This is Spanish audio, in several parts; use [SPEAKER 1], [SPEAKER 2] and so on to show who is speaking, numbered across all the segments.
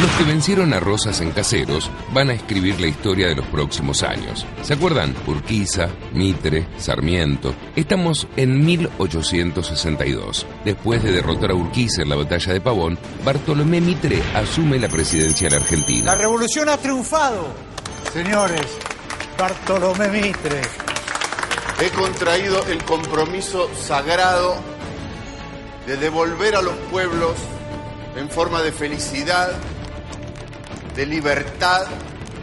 [SPEAKER 1] Los que vencieron a Rosas en Caseros van a escribir la historia de los próximos años. ¿Se acuerdan? Urquiza, Mitre, Sarmiento. Estamos en 1862. Después de derrotar a Urquiza en la batalla de Pavón, Bartolomé Mitre asume la presidencia de la Argentina.
[SPEAKER 2] La revolución ha triunfado, señores. Bartolomé Mitre.
[SPEAKER 3] He contraído el compromiso sagrado de devolver a los pueblos en forma de felicidad de libertad,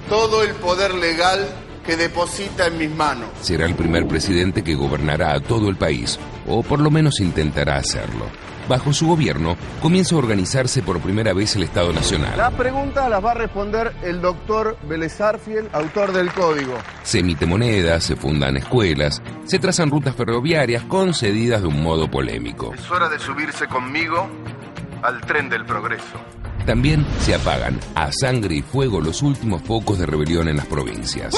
[SPEAKER 3] todo el poder legal que deposita en mis manos.
[SPEAKER 1] Será el primer presidente que gobernará a todo el país, o por lo menos intentará hacerlo. Bajo su gobierno comienza a organizarse por primera vez el Estado Nacional.
[SPEAKER 3] Las preguntas las va a responder el doctor Belezarfiel, autor del código.
[SPEAKER 1] Se emite moneda, se fundan escuelas, se trazan rutas ferroviarias concedidas de un modo polémico.
[SPEAKER 3] Es hora de subirse conmigo al tren del progreso.
[SPEAKER 1] También se apagan a sangre y fuego los últimos focos de rebelión en las provincias.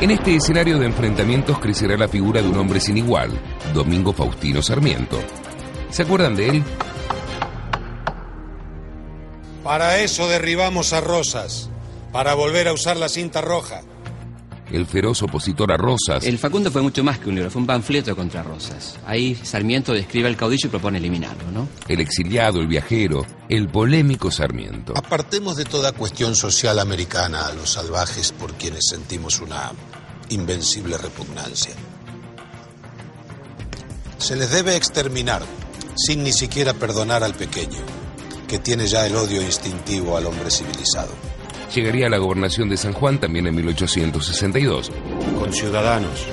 [SPEAKER 1] En este escenario de enfrentamientos crecerá la figura de un hombre sin igual, Domingo Faustino Sarmiento. ¿Se acuerdan de él?
[SPEAKER 4] Para eso derribamos a Rosas, para volver a usar la cinta roja
[SPEAKER 1] el feroz opositor a Rosas.
[SPEAKER 5] El Facundo fue mucho más que un libro, fue un panfleto contra Rosas. Ahí Sarmiento describe al caudillo y propone eliminarlo, ¿no?
[SPEAKER 1] El exiliado, el viajero, el polémico Sarmiento.
[SPEAKER 4] Apartemos de toda cuestión social americana a los salvajes por quienes sentimos una invencible repugnancia. Se les debe exterminar sin ni siquiera perdonar al pequeño, que tiene ya el odio instintivo al hombre civilizado
[SPEAKER 1] llegaría a la gobernación de San Juan también en 1862.
[SPEAKER 4] Con ciudadanos,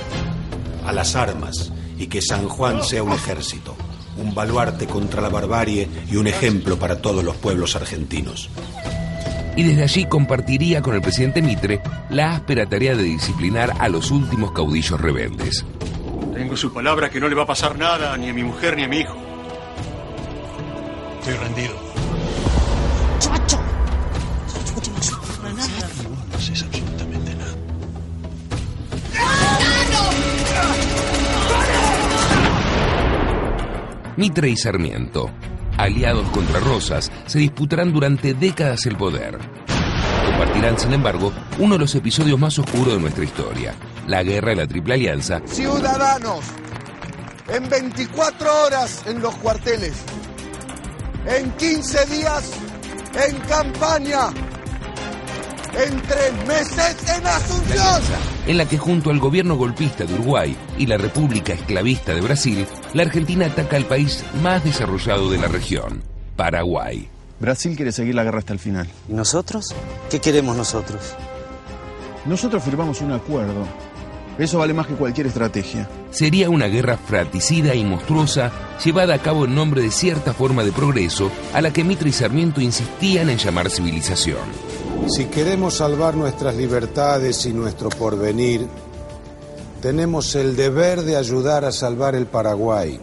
[SPEAKER 4] a las armas, y que San Juan sea un ejército, un baluarte contra la barbarie y un ejemplo para todos los pueblos argentinos.
[SPEAKER 1] Y desde allí compartiría con el presidente Mitre la áspera tarea de disciplinar a los últimos caudillos rebeldes.
[SPEAKER 6] Tengo su palabra que no le va a pasar nada ni a mi mujer ni a mi hijo.
[SPEAKER 4] Estoy rendido.
[SPEAKER 1] Mitre y Sarmiento, aliados contra Rosas, se disputarán durante décadas el poder. Compartirán, sin embargo, uno de los episodios más oscuros de nuestra historia, la guerra de la Triple Alianza.
[SPEAKER 3] Ciudadanos, en 24 horas en los cuarteles, en 15 días en campaña, en tres meses en Asunción.
[SPEAKER 1] En la que junto al gobierno golpista de Uruguay y la República Esclavista de Brasil, la Argentina ataca al país más desarrollado de la región, Paraguay.
[SPEAKER 7] Brasil quiere seguir la guerra hasta el final.
[SPEAKER 8] ¿Y nosotros? ¿Qué queremos nosotros?
[SPEAKER 7] Nosotros firmamos un acuerdo. Eso vale más que cualquier estrategia.
[SPEAKER 1] Sería una guerra fratricida y monstruosa llevada a cabo en nombre de cierta forma de progreso a la que Mitre y Sarmiento insistían en llamar civilización.
[SPEAKER 4] Si queremos salvar nuestras libertades y nuestro porvenir, tenemos el deber de ayudar a salvar el Paraguay.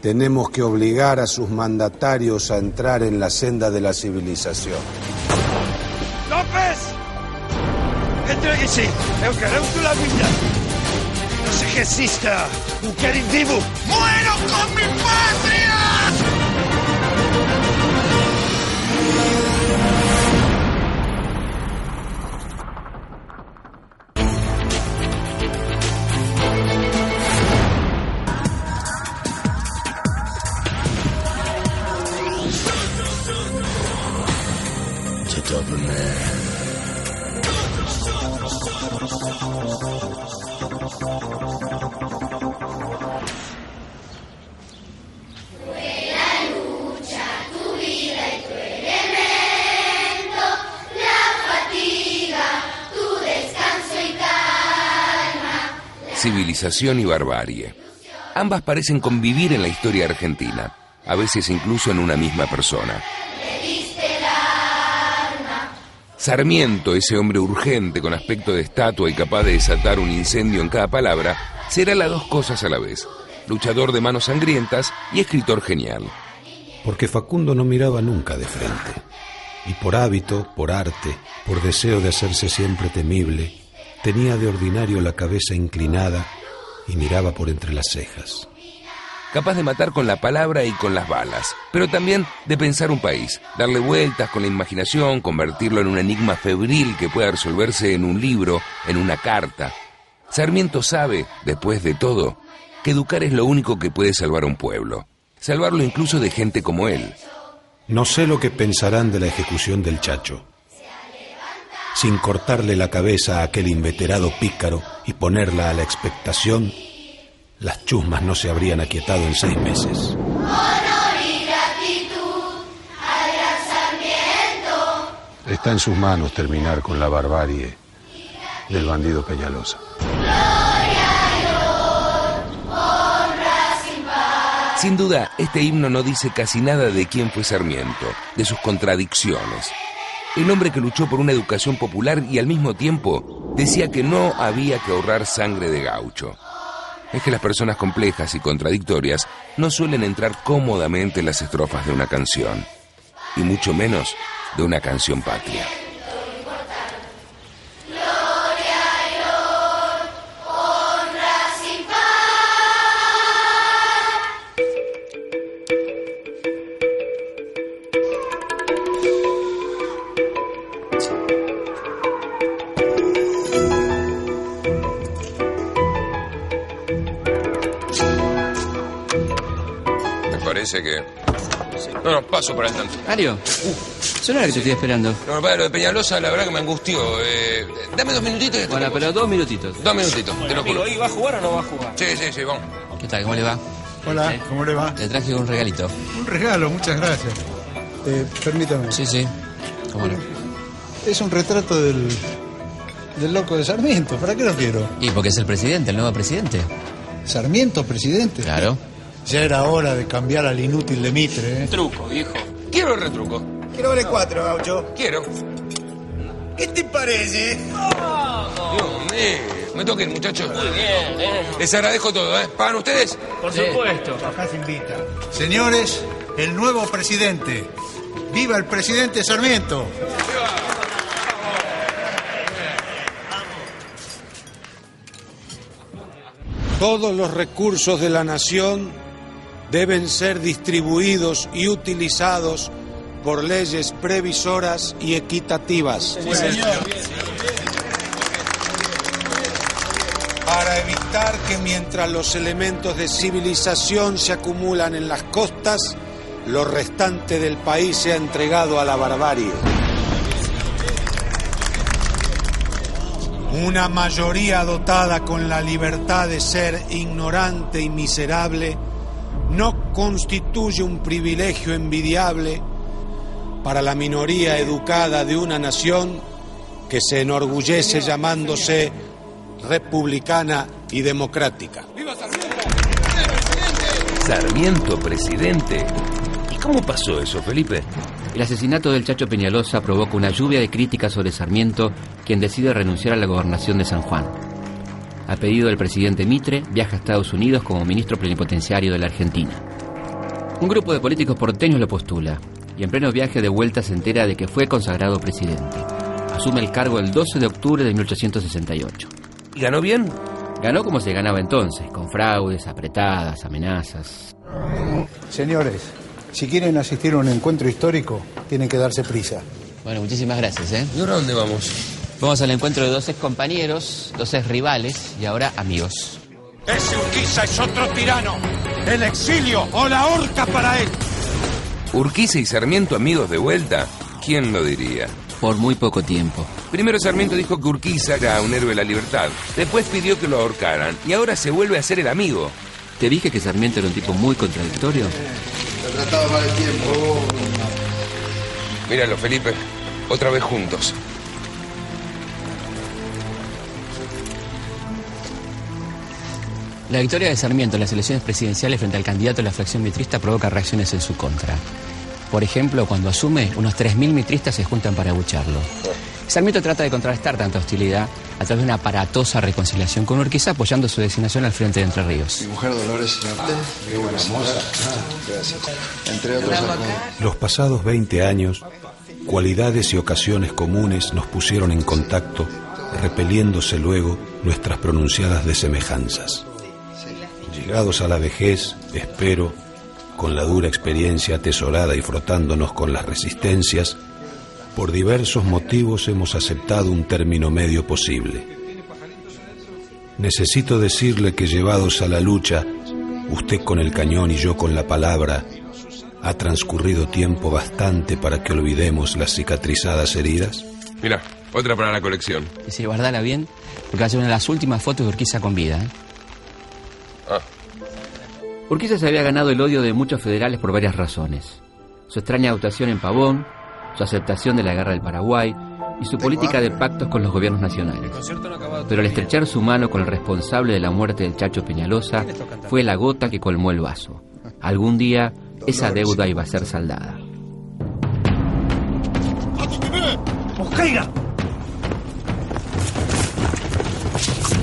[SPEAKER 4] Tenemos que obligar a sus mandatarios a entrar en la senda de la civilización.
[SPEAKER 9] ¡López! Entréguese! Eu quero la vida! No se resista! Un quero vivo! ¡Muero con mi patria!
[SPEAKER 1] Y barbarie. Ambas parecen convivir en la historia argentina, a veces incluso en una misma persona. Sarmiento, ese hombre urgente con aspecto de estatua y capaz de desatar un incendio en cada palabra, será las dos cosas a la vez, luchador de manos sangrientas y escritor genial.
[SPEAKER 4] Porque Facundo no miraba nunca de frente, y por hábito, por arte, por deseo de hacerse siempre temible, Tenía de ordinario la cabeza inclinada y miraba por entre las cejas.
[SPEAKER 1] capaz de matar con la palabra y con las balas, pero también de pensar un país, darle vueltas con la imaginación, convertirlo en un enigma febril que pueda resolverse en un libro, en una carta. Sarmiento sabe, después de todo, que educar es lo único que puede salvar a un pueblo, salvarlo incluso de gente como él.
[SPEAKER 10] No sé lo que pensarán de la ejecución del Chacho. Sin cortarle la cabeza a aquel inveterado pícaro y ponerla a la expectación, las chusmas no se habrían aquietado en seis meses. Está en sus manos terminar con la barbarie del bandido Peñalosa.
[SPEAKER 1] Sin duda, este himno no dice casi nada de quién fue Sarmiento, de sus contradicciones. El hombre que luchó por una educación popular y al mismo tiempo decía que no había que ahorrar sangre de gaucho. Es que las personas complejas y contradictorias no suelen entrar cómodamente en las estrofas de una canción, y mucho menos de una canción patria.
[SPEAKER 11] Parece que. No, no, paso por el tanto.
[SPEAKER 5] Mario, yo no era que te estoy esperando.
[SPEAKER 11] No, padre, lo de Peñalosa, la verdad que me angustió. Eh, dame dos minutitos y
[SPEAKER 5] Bueno,
[SPEAKER 11] estoy
[SPEAKER 5] pero dos minutitos.
[SPEAKER 11] Dos minutitos, te lo juro.
[SPEAKER 12] ¿va a jugar o no va a jugar?
[SPEAKER 11] Sí, sí, sí, vamos.
[SPEAKER 5] ¿Qué tal? ¿Cómo le va?
[SPEAKER 2] Hola, ¿cómo le va?
[SPEAKER 5] Le traje un regalito.
[SPEAKER 2] Un regalo, muchas gracias. Eh, permítame.
[SPEAKER 5] Sí, sí. ¿Cómo no?
[SPEAKER 2] Es un retrato del, del loco de Sarmiento. ¿Para qué lo quiero?
[SPEAKER 5] Y porque es el presidente, el nuevo presidente.
[SPEAKER 2] Sarmiento, presidente.
[SPEAKER 5] Claro.
[SPEAKER 2] Ya era hora de cambiar al inútil de Mitre, ¿eh?
[SPEAKER 12] Truco, viejo.
[SPEAKER 11] Quiero el retruco.
[SPEAKER 2] Quiero vale cuatro, gaucho.
[SPEAKER 11] Quiero.
[SPEAKER 2] ¿Qué te parece?
[SPEAKER 11] Dios mío. Me ir, muchachos.
[SPEAKER 12] Muy bien, ¿eh?
[SPEAKER 11] Les agradezco todo, ¿eh? ¿Pagan ustedes?
[SPEAKER 12] Por supuesto.
[SPEAKER 2] Acá se invita. Señores, el nuevo presidente. ¡Viva el presidente Sarmiento!
[SPEAKER 10] Todos los recursos de la nación deben ser distribuidos y utilizados por leyes previsoras y equitativas. Para evitar que mientras los elementos de civilización se acumulan en las costas, lo restante del país sea entregado a la barbarie. Una mayoría dotada con la libertad de ser ignorante y miserable no constituye un privilegio envidiable para la minoría educada de una nación que se enorgullece llamándose republicana y democrática.
[SPEAKER 1] Sarmiento, presidente. ¿Y cómo pasó eso, Felipe?
[SPEAKER 5] El asesinato del Chacho Peñalosa provoca una lluvia de críticas sobre Sarmiento, quien decide renunciar a la gobernación de San Juan. A pedido del presidente Mitre, viaja a Estados Unidos como ministro plenipotenciario de la Argentina. Un grupo de políticos porteños lo postula, y en pleno viaje de vuelta se entera de que fue consagrado presidente. Asume el cargo el 12 de octubre de 1868.
[SPEAKER 1] ¿Y ganó bien?
[SPEAKER 5] Ganó como se ganaba entonces, con fraudes, apretadas, amenazas.
[SPEAKER 2] Señores, si quieren asistir a un encuentro histórico, tienen que darse prisa.
[SPEAKER 5] Bueno, muchísimas gracias, ¿eh?
[SPEAKER 11] ¿Y ahora dónde vamos?
[SPEAKER 5] Vamos al encuentro de dos ex compañeros, dos ex rivales y ahora amigos.
[SPEAKER 13] Ese Urquiza es otro tirano. El exilio o la horca para él.
[SPEAKER 1] Urquiza y Sarmiento amigos de vuelta. ¿Quién lo diría?
[SPEAKER 5] Por muy poco tiempo.
[SPEAKER 1] Primero Sarmiento dijo que Urquiza era un héroe de la libertad. Después pidió que lo ahorcaran. Y ahora se vuelve a ser el amigo.
[SPEAKER 5] Te dije que Sarmiento era un tipo muy contradictorio.
[SPEAKER 14] Te ha tratado mal el tiempo.
[SPEAKER 1] Míralo, Felipe. Otra vez juntos.
[SPEAKER 5] La victoria de Sarmiento en las elecciones presidenciales frente al candidato de la fracción mitrista provoca reacciones en su contra. Por ejemplo, cuando asume, unos 3.000 mitristas se juntan para abucharlo. Sarmiento trata de contrarrestar tanta hostilidad a través de una aparatosa reconciliación con Urquiza apoyando su designación al frente de Entre Ríos.
[SPEAKER 14] Mi mujer Dolores Norte, qué buena moza. Gracias. Entre otros.
[SPEAKER 10] Los pasados 20 años, cualidades y ocasiones comunes nos pusieron en contacto, repeliéndose luego nuestras pronunciadas desemejanzas. Llegados a la vejez, espero, con la dura experiencia atesorada y frotándonos con las resistencias, por diversos motivos hemos aceptado un término medio posible. Necesito decirle que llevados a la lucha, usted con el cañón y yo con la palabra, ha transcurrido tiempo bastante para que olvidemos las cicatrizadas heridas.
[SPEAKER 1] Mira, otra para la colección.
[SPEAKER 5] Y si guardala bien, porque va a ser una de las últimas fotos de Urquiza con vida. ¿eh?
[SPEAKER 1] Ah.
[SPEAKER 5] Urquiza se había ganado el odio de muchos federales por varias razones. Su extraña actuación en Pavón, su aceptación de la guerra del Paraguay y su política de pactos con los gobiernos nacionales. Pero al estrechar su mano con el responsable de la muerte del Chacho Peñalosa, fue la gota que colmó el vaso. Algún día esa deuda iba a ser saldada.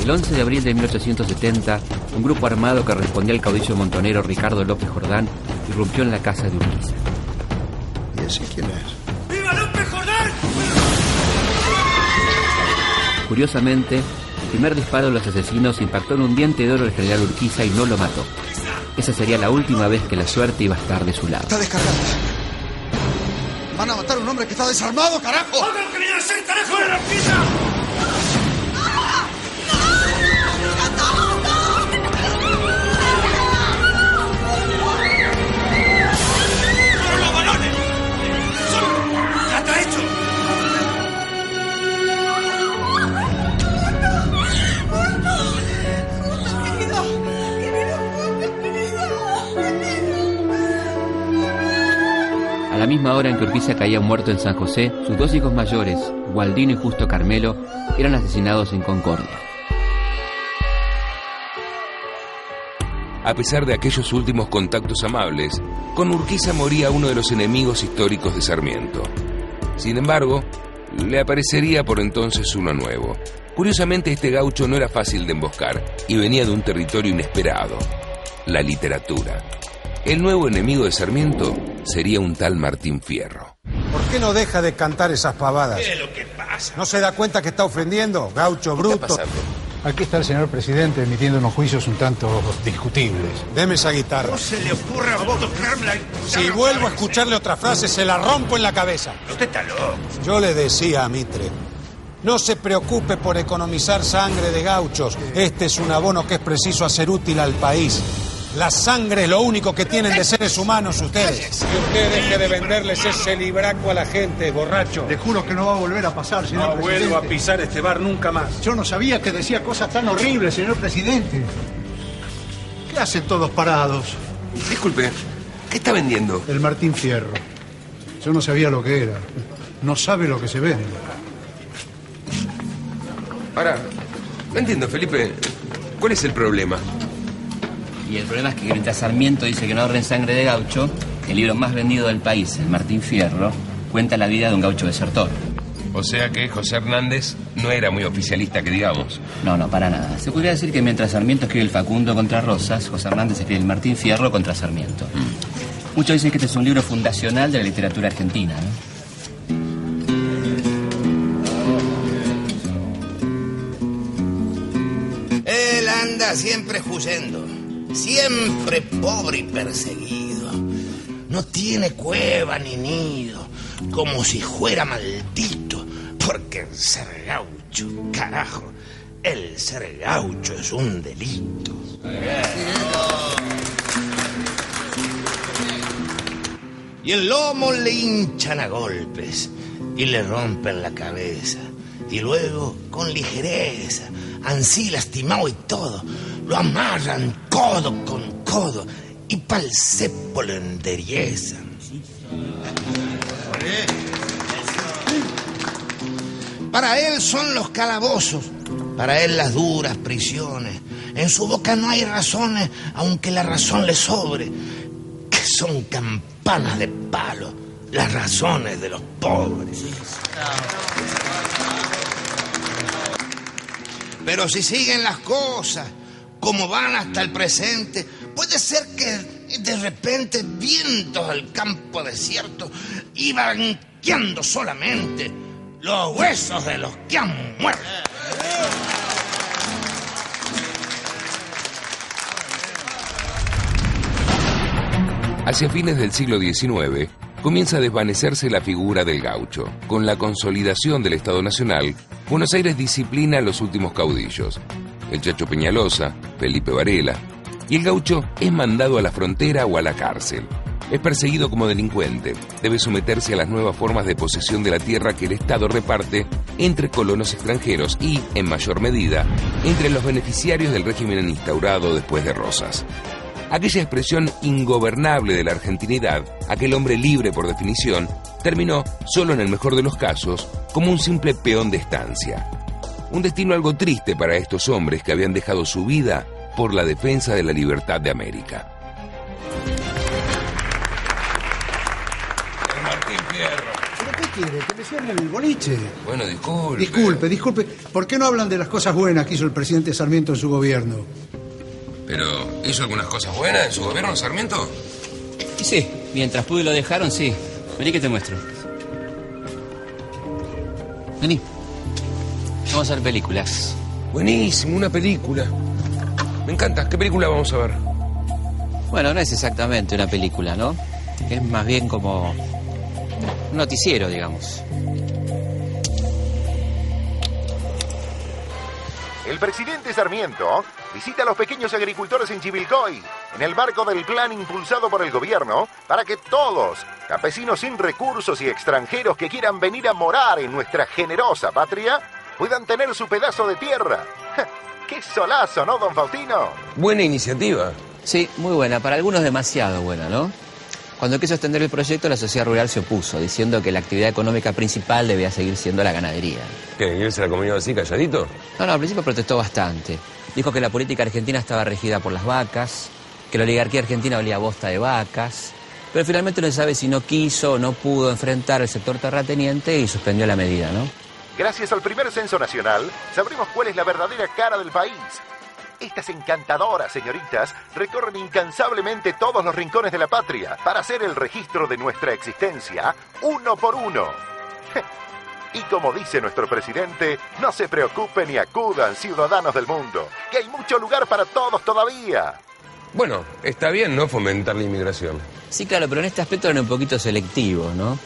[SPEAKER 5] El 11 de abril de 1870, un grupo armado que respondía al caudillo montonero Ricardo López Jordán irrumpió en la casa de Urquiza.
[SPEAKER 10] ¿Y ese quién es?
[SPEAKER 13] ¡Viva López Jordán!
[SPEAKER 5] Curiosamente, el primer disparo de los asesinos impactó en un diente de oro del general Urquiza y no lo mató. Esa sería la última vez que la suerte iba a estar de su lado.
[SPEAKER 15] Está descargado. Van a matar a un hombre que está desarmado, carajo.
[SPEAKER 13] ¡Hagan lo que viene a hacer, carajo de la pizza!
[SPEAKER 5] La misma hora en que Urquiza caía muerto en San José, sus dos hijos mayores, Gualdino y Justo Carmelo, eran asesinados en Concordia.
[SPEAKER 1] A pesar de aquellos últimos contactos amables, con Urquiza moría uno de los enemigos históricos de Sarmiento. Sin embargo, le aparecería por entonces uno nuevo. Curiosamente, este gaucho no era fácil de emboscar y venía de un territorio inesperado, la literatura. El nuevo enemigo de Sarmiento sería un tal Martín Fierro.
[SPEAKER 10] ¿Por qué no deja de cantar esas pavadas?
[SPEAKER 13] ¿Qué es lo que pasa?
[SPEAKER 10] ¿No se da cuenta que está ofendiendo? Gaucho bruto.
[SPEAKER 2] Aquí está el señor presidente emitiendo unos juicios un tanto discutibles.
[SPEAKER 10] Deme esa guitarra.
[SPEAKER 13] ¿Cómo se le ocurre a vos tocarla?
[SPEAKER 10] Si vuelvo a escucharle otra frase, se la rompo en la cabeza.
[SPEAKER 13] Usted está loco.
[SPEAKER 10] Yo le decía a Mitre, no se preocupe por economizar sangre de gauchos. Este es un abono que es preciso hacer útil al país. La sangre es lo único que tienen de seres humanos ustedes. Que usted deje de venderles ese libraco a la gente, borracho.
[SPEAKER 2] Le juro que no va a volver a pasar, señor
[SPEAKER 13] No
[SPEAKER 2] presidente.
[SPEAKER 13] vuelvo a pisar este bar nunca más.
[SPEAKER 2] Yo no sabía que decía cosas tan horribles, señor presidente. ¿Qué hacen todos parados?
[SPEAKER 11] Disculpe, ¿qué está vendiendo?
[SPEAKER 2] El Martín Fierro. Yo no sabía lo que era. No sabe lo que se vende.
[SPEAKER 11] Ahora, no entiendo, Felipe. ¿Cuál es el problema?
[SPEAKER 5] Y el problema es que mientras Sarmiento dice que no ahorren sangre de gaucho, el libro más vendido del país, el Martín Fierro, cuenta la vida de un gaucho desertor.
[SPEAKER 11] O sea que José Hernández no era muy oficialista, que digamos.
[SPEAKER 5] No, no, para nada. Se podría decir que mientras Sarmiento escribe el Facundo contra Rosas, José Hernández escribe el Martín Fierro contra Sarmiento. Muchos dicen que este es un libro fundacional de la literatura argentina. ¿no?
[SPEAKER 9] Él anda siempre huyendo, siempre pobre y perseguido. No tiene cueva ni nido, como si fuera maldito, porque el ser gaucho, carajo, el ser gaucho es un delito. Y el lomo le hinchan a golpes y le rompen la cabeza. Y luego, con ligereza, ansí lastimado y todo, lo amarran codo con codo y pa'l cepo lo enderezan. Para él son los calabozos, para él las duras prisiones. En su boca no hay razones, aunque la razón le sobre, que son campanas de palo, las razones de los pobres. Pero si siguen las cosas como van hasta el presente, puede ser que de repente vientos al campo desierto iban guiando solamente los huesos de los que han muerto.
[SPEAKER 1] Hacia fines del siglo XIX, comienza a desvanecerse la figura del gaucho. Con la consolidación del Estado Nacional, Buenos Aires disciplina a los últimos caudillos. El Chacho Peñalosa, Felipe Varela, y el gaucho es mandado a la frontera o a la cárcel. Es perseguido como delincuente. Debe someterse a las nuevas formas de posesión de la tierra que el Estado reparte entre colonos extranjeros y, en mayor medida, entre los beneficiarios del régimen instaurado después de Rosas. Aquella expresión ingobernable de la argentinidad, aquel hombre libre por definición, terminó, solo en el mejor de los casos, como un simple peón de estancia. Un destino algo triste para estos hombres que habían dejado su vida por la defensa de la libertad de América.
[SPEAKER 11] Martín Fierro.
[SPEAKER 2] ¿Pero qué quiere? ¿Que le cierren el boliche?
[SPEAKER 11] Bueno, disculpe.
[SPEAKER 2] Disculpe, disculpe. ¿Por qué no hablan de las cosas buenas que hizo el presidente Sarmiento en su gobierno?
[SPEAKER 11] Pero, ¿hizo algunas cosas buenas en su gobierno, Sarmiento?
[SPEAKER 5] Y sí, mientras pude y lo dejaron, sí. Vení que te muestro. Vení. Vamos a ver películas.
[SPEAKER 11] Buenísimo, una película. Me encanta. ¿Qué película vamos a ver?
[SPEAKER 5] Bueno, no es exactamente una película, ¿no? Es más bien como un noticiero, digamos.
[SPEAKER 16] El presidente Sarmiento visita a los pequeños agricultores en Chivilcoy, en el marco del plan impulsado por el gobierno para que todos, campesinos sin recursos y extranjeros que quieran venir a morar en nuestra generosa patria, puedan tener su pedazo de tierra. ¡Qué solazo, ¿no, don Faustino?
[SPEAKER 11] Buena iniciativa.
[SPEAKER 5] Sí, muy buena. Para algunos demasiado buena, ¿no? Cuando quiso extender el proyecto, la sociedad rural se opuso, diciendo que la actividad económica principal debía seguir siendo la ganadería.
[SPEAKER 11] ¿Qué? ¿Y él se la comió así, calladito?
[SPEAKER 5] No, no, al principio protestó bastante. Dijo que la política argentina estaba regida por las vacas, que la oligarquía argentina olía a bosta de vacas, pero finalmente no se sabe si no quiso o no pudo enfrentar al sector terrateniente y suspendió la medida, ¿no?
[SPEAKER 16] Gracias al primer censo nacional, sabremos cuál es la verdadera cara del país. Estas encantadoras señoritas recorren incansablemente todos los rincones de la patria para hacer el registro de nuestra existencia uno por uno. Y como dice nuestro presidente, no se preocupen y acudan, ciudadanos del mundo, que hay mucho lugar para todos todavía.
[SPEAKER 11] Bueno, está bien, ¿no? Fomentar la inmigración.
[SPEAKER 5] Sí, claro, pero en este aspecto eran un poquito selectivos, ¿no?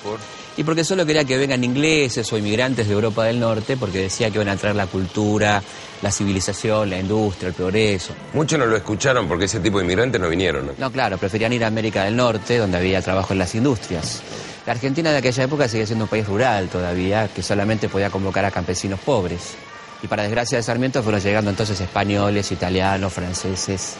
[SPEAKER 5] Y porque solo quería que vengan ingleses o inmigrantes de Europa del Norte, porque decía que iban a traer la cultura, la civilización, la industria, el progreso.
[SPEAKER 11] Muchos no lo escucharon porque ese tipo de inmigrantes no vinieron. ¿no?
[SPEAKER 5] No, claro, preferían ir a América del Norte, donde había trabajo en las industrias. La Argentina de aquella época sigue siendo un país rural todavía, que solamente podía convocar a campesinos pobres. Y para desgracia de Sarmiento fueron llegando entonces españoles, italianos, franceses,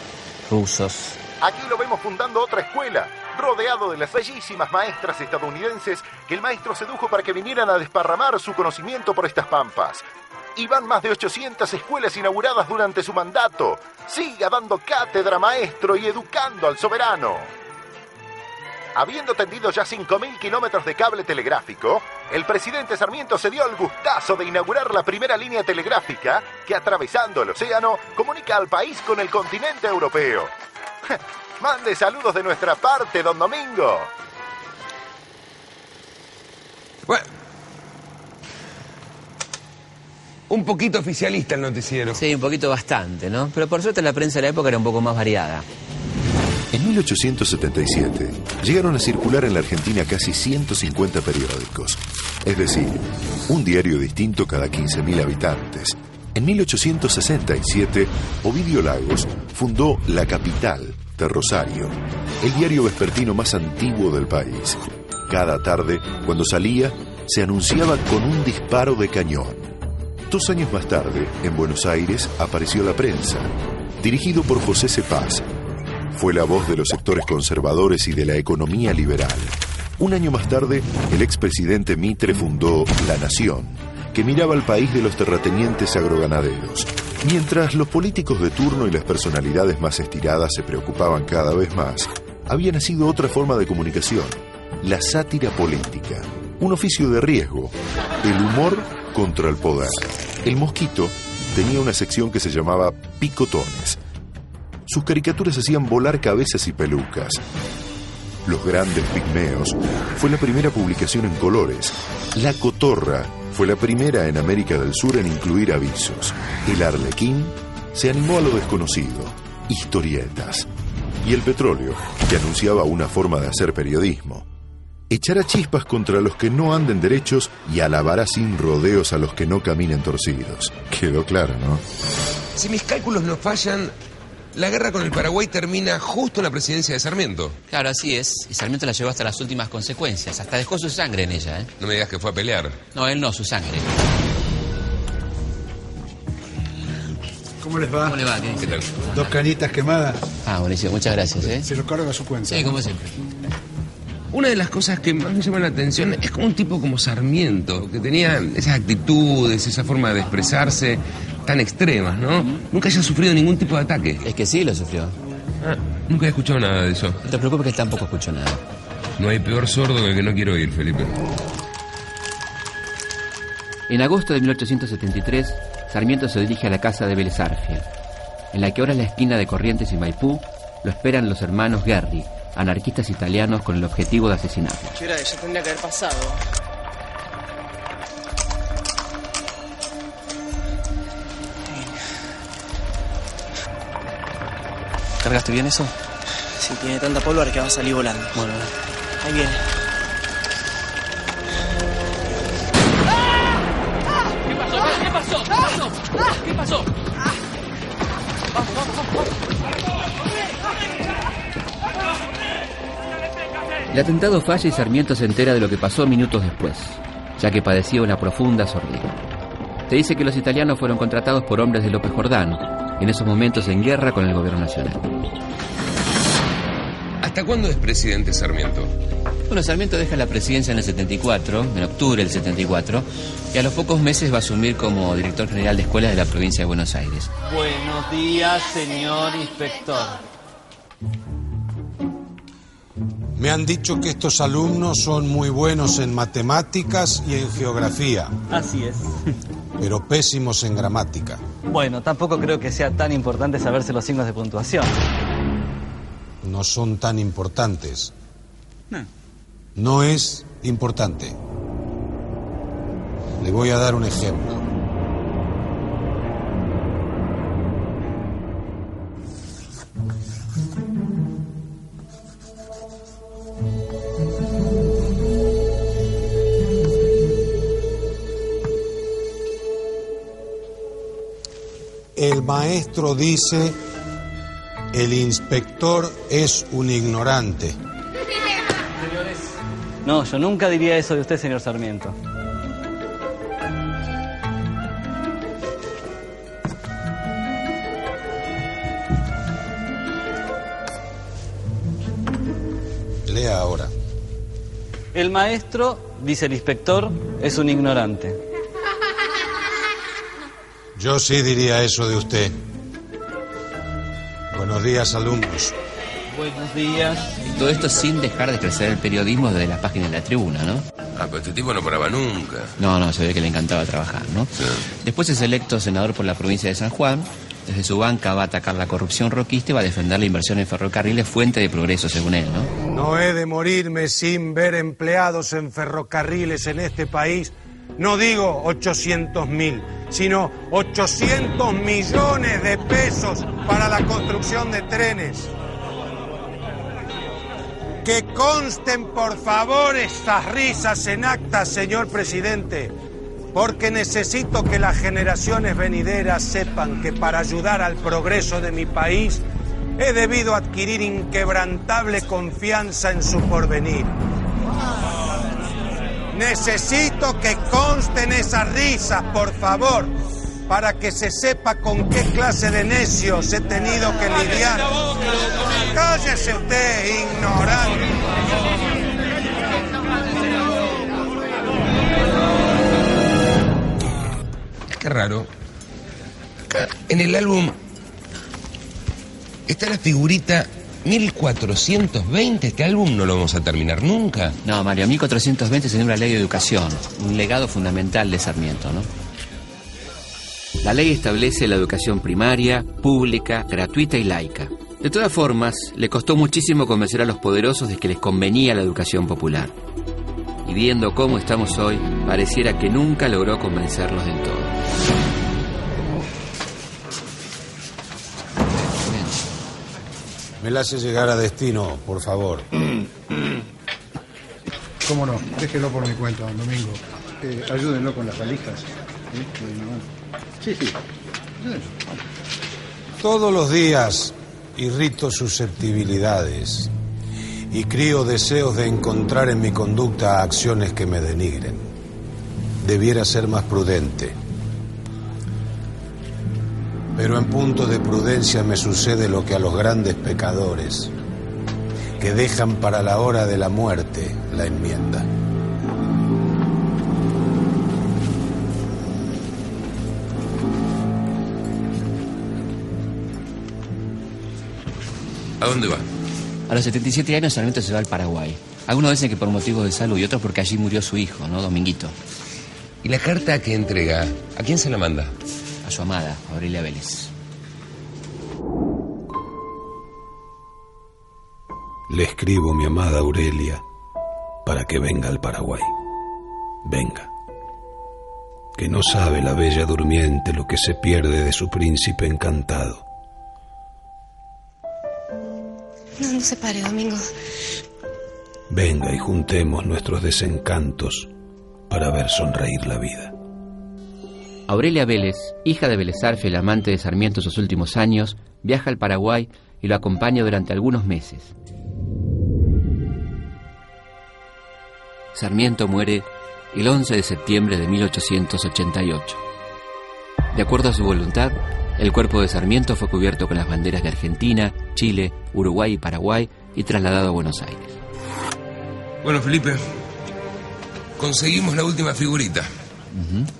[SPEAKER 5] rusos.
[SPEAKER 16] Aquí lo vemos fundando otra escuela, rodeado de las bellísimas maestras estadounidenses que el maestro sedujo para que vinieran a desparramar su conocimiento por estas pampas. Y van más de 800 escuelas inauguradas durante su mandato. Siga dando cátedra, maestro, y educando al soberano. Habiendo tendido ya 5.000 kilómetros de cable telegráfico, el presidente Sarmiento se dio el gustazo de inaugurar la primera línea telegráfica que, atravesando el océano, comunica al país con el continente europeo. Mande saludos de nuestra parte, don Domingo.
[SPEAKER 11] Bueno. Un poquito oficialista el noticiero.
[SPEAKER 5] Sí, un poquito bastante, ¿no? Pero por suerte la prensa de la época era un poco más variada.
[SPEAKER 17] En 1877 llegaron a circular en la Argentina casi 150 periódicos, es decir, un diario distinto cada 15.000 habitantes. En 1867, Ovidio Lagos fundó La Capital, Rosario, el diario vespertino más antiguo del país. Cada tarde, cuando salía, se anunciaba con un disparo de cañón. Dos años más tarde, en Buenos Aires, apareció La Prensa, dirigido por José Cepaz. Fue la voz de los sectores conservadores y de la economía liberal. Un año más tarde, el expresidente Mitre fundó La Nación, que miraba al país de los terratenientes agroganaderos. Mientras los políticos de turno y las personalidades más estiradas se preocupaban cada vez más, había nacido otra forma de comunicación, la sátira política, un oficio de riesgo, el humor contra el poder. El Mosquito tenía una sección que se llamaba Picotones. Sus caricaturas hacían volar cabezas y pelucas. Los Grandes Pigmeos fue la primera publicación en colores. La Cotorra fue la primera en América del Sur en incluir avisos. El Arlequín se animó a lo desconocido, historietas. y el petróleo, que anunciaba una forma de hacer periodismo. Echará chispas contra los que no anden derechos y alabará sin rodeos a los que no caminen torcidos. Quedó claro, ¿no?
[SPEAKER 11] Si mis cálculos no fallan, la guerra con el Paraguay termina justo en la presidencia de Sarmiento.
[SPEAKER 5] Claro, así es. Y Sarmiento la llevó hasta las últimas consecuencias. Hasta dejó su sangre en ella, ¿eh?
[SPEAKER 11] No me digas que fue a pelear.
[SPEAKER 5] No, él no, su sangre.
[SPEAKER 2] ¿Cómo les va?
[SPEAKER 5] ¿Cómo le va? ¿Qué,
[SPEAKER 11] ¿Qué tal?
[SPEAKER 2] Dos canitas quemadas.
[SPEAKER 5] Ah, buenísimo. Muchas gracias, ¿eh?
[SPEAKER 2] Se lo carga a su cuenta.
[SPEAKER 5] Sí, como siempre.
[SPEAKER 11] Una de las cosas que más me llaman la atención es como un tipo como Sarmiento, que tenía esas actitudes, esa forma de expresarse tan extremas, ¿no? Nunca haya sufrido ningún tipo de ataque.
[SPEAKER 5] Es que sí lo sufrió.
[SPEAKER 11] Ah, nunca he escuchado nada de eso.
[SPEAKER 5] No te preocupes que tampoco escucho nada.
[SPEAKER 11] No hay peor sordo que el que no quiero oír, Felipe.
[SPEAKER 5] En agosto de 1873, Sarmiento se dirige a la casa de Vélez Arfiel, en la que ahora es la esquina de Corrientes y Maipú, lo esperan los hermanos Guerri, anarquistas italianos con el objetivo de asesinarlo.
[SPEAKER 12] ¿Qué hora es? Ya tendría que haber pasado.
[SPEAKER 8] ¿Cargaste bien eso?
[SPEAKER 12] Si tiene tanta pólvora que va a salir volando.
[SPEAKER 8] Bueno,
[SPEAKER 12] Ahí viene.
[SPEAKER 18] ¿Qué pasó? ¿Qué pasó? ¿Qué pasó? ¿Qué pasó?
[SPEAKER 5] El atentado falla y Sarmiento se entera de lo que pasó minutos después, ya que padecía una profunda sordera. Se dice que los italianos fueron contratados por hombres de López Jordán, en esos momentos en guerra con el gobierno nacional.
[SPEAKER 11] ¿Hasta cuándo es presidente Sarmiento?
[SPEAKER 5] Bueno, Sarmiento deja la presidencia en el 74, en octubre del 74, y a los pocos meses va a asumir como director general de escuelas de la provincia de Buenos Aires.
[SPEAKER 19] Buenos días, señor inspector.
[SPEAKER 10] Me han dicho que estos alumnos son muy buenos en matemáticas y en geografía,
[SPEAKER 19] Así es.
[SPEAKER 10] pero pésimos en gramática.
[SPEAKER 19] Bueno, tampoco creo que sea tan importante saberse los signos de puntuación.
[SPEAKER 10] No son tan importantes.
[SPEAKER 19] No.
[SPEAKER 10] No es importante. Le voy a dar un ejemplo. El maestro dice, el inspector es un ignorante.
[SPEAKER 19] No, yo nunca diría eso de usted, señor Sarmiento.
[SPEAKER 10] Lea ahora.
[SPEAKER 19] El maestro, dice el inspector, es un ignorante.
[SPEAKER 10] Yo sí diría eso de usted. Buenos días, alumnos.
[SPEAKER 19] Buenos días.
[SPEAKER 5] Todo esto sin dejar de crecer el periodismo desde la página de la tribuna, ¿no?
[SPEAKER 11] Ah, pero este tipo no paraba nunca.
[SPEAKER 5] No, no, se ve que le encantaba trabajar, ¿no? Después es electo senador por la provincia de San Juan. Desde su banca va a atacar la corrupción roquista y va a defender la inversión en ferrocarriles, fuente de progreso, según él, ¿no?
[SPEAKER 10] No he de morirme sin ver empleados en ferrocarriles en este país. No digo 800 mil, sino 800 millones de pesos para la construcción de trenes. Que consten, por favor, estas risas en actas, señor presidente, porque necesito que las generaciones venideras sepan que para ayudar al progreso de mi país he debido adquirir inquebrantable confianza en su porvenir. Necesito que consten esas risas, por favor, para que se sepa con qué clase de necios he tenido que lidiar. Cállese usted, ignorante.
[SPEAKER 11] Qué raro. Acá, en el álbum está la figurita 1420. Este álbum no lo vamos a terminar nunca.
[SPEAKER 5] No, Mario, 1420 sería una ley de educación, un legado fundamental de Sarmiento, ¿no? La ley establece la educación primaria, pública, gratuita y laica. De todas formas, le costó muchísimo convencer a los poderosos de que les convenía la educación popular. Y viendo cómo estamos hoy, pareciera que nunca logró convencerlos del todo.
[SPEAKER 10] Me la hace llegar a destino, por favor.
[SPEAKER 2] ¿Cómo no? Déjelo por mi cuenta, don Domingo. Eh, ayúdenlo con las valijas. ¿eh? Sí, sí. Ayúdenlo.
[SPEAKER 10] Todos los días irrito susceptibilidades y crío deseos de encontrar en mi conducta acciones que me denigren. Debiera ser más prudente. Pero en punto de prudencia me sucede lo que a los grandes pecadores, que dejan para la hora de la muerte la enmienda.
[SPEAKER 11] ¿A dónde va?
[SPEAKER 5] A los 77 años Sarmiento se va al Paraguay. Algunos dicen que por motivos de salud y otros porque allí murió su hijo, ¿no? Dominguito.
[SPEAKER 11] ¿Y la carta que entrega? ¿A quién se la manda?
[SPEAKER 5] A su amada, Aurelia Vélez.
[SPEAKER 10] Le escribo, mi amada Aurelia, para que venga al Paraguay. Venga. Que no sabe la bella durmiente lo que se pierde de su príncipe encantado.
[SPEAKER 20] No, no se pare, Domingo.
[SPEAKER 10] Venga y juntemos nuestros desencantos para ver sonreír la vida.
[SPEAKER 5] Aurelia Vélez, hija de Vélez Arfiel, amante de Sarmiento en sus últimos años, viaja al Paraguay y lo acompaña durante algunos meses. Sarmiento muere el 11 de septiembre de 1888. De acuerdo a su voluntad, el cuerpo de Sarmiento fue cubierto con las banderas de Argentina, Chile, Uruguay y Paraguay y trasladado a Buenos Aires.
[SPEAKER 11] Bueno, Felipe, conseguimos la última figurita.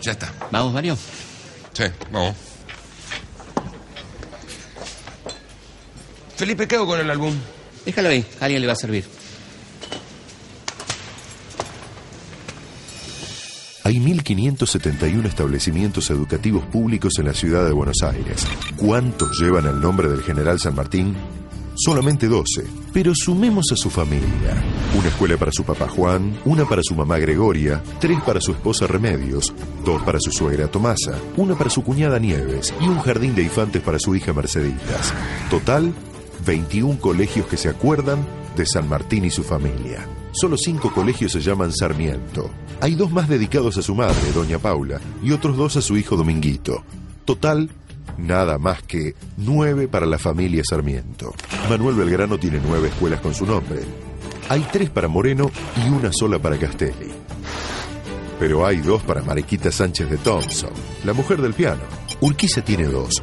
[SPEAKER 11] Ya está.
[SPEAKER 5] ¿Vamos, Mario?
[SPEAKER 11] Sí, vamos. Felipe, ¿qué hago con el álbum?
[SPEAKER 5] Déjalo ahí, a alguien le va a servir.
[SPEAKER 17] Hay 1.571 establecimientos educativos públicos en la ciudad de Buenos Aires. ¿Cuántos llevan el nombre del general San Martín? Solamente 12. Pero sumemos a su familia. Una escuela para su papá Juan, una para su mamá Gregoria, tres para su esposa Remedios, dos para su suegra Tomasa, una para su cuñada Nieves y un jardín de infantes para su hija Merceditas. Total, 21 colegios que se acuerdan de San Martín y su familia. Solo cinco colegios se llaman Sarmiento. Hay dos más dedicados a su madre, doña Paula, y otros dos a su hijo Dominguito. Total, nada más que nueve para la familia Sarmiento. Manuel Belgrano tiene nueve escuelas con su nombre. Hay tres para Moreno y una sola para Castelli. Pero hay dos para Mariquita Sánchez de Thompson, la mujer del piano. Urquiza tiene dos.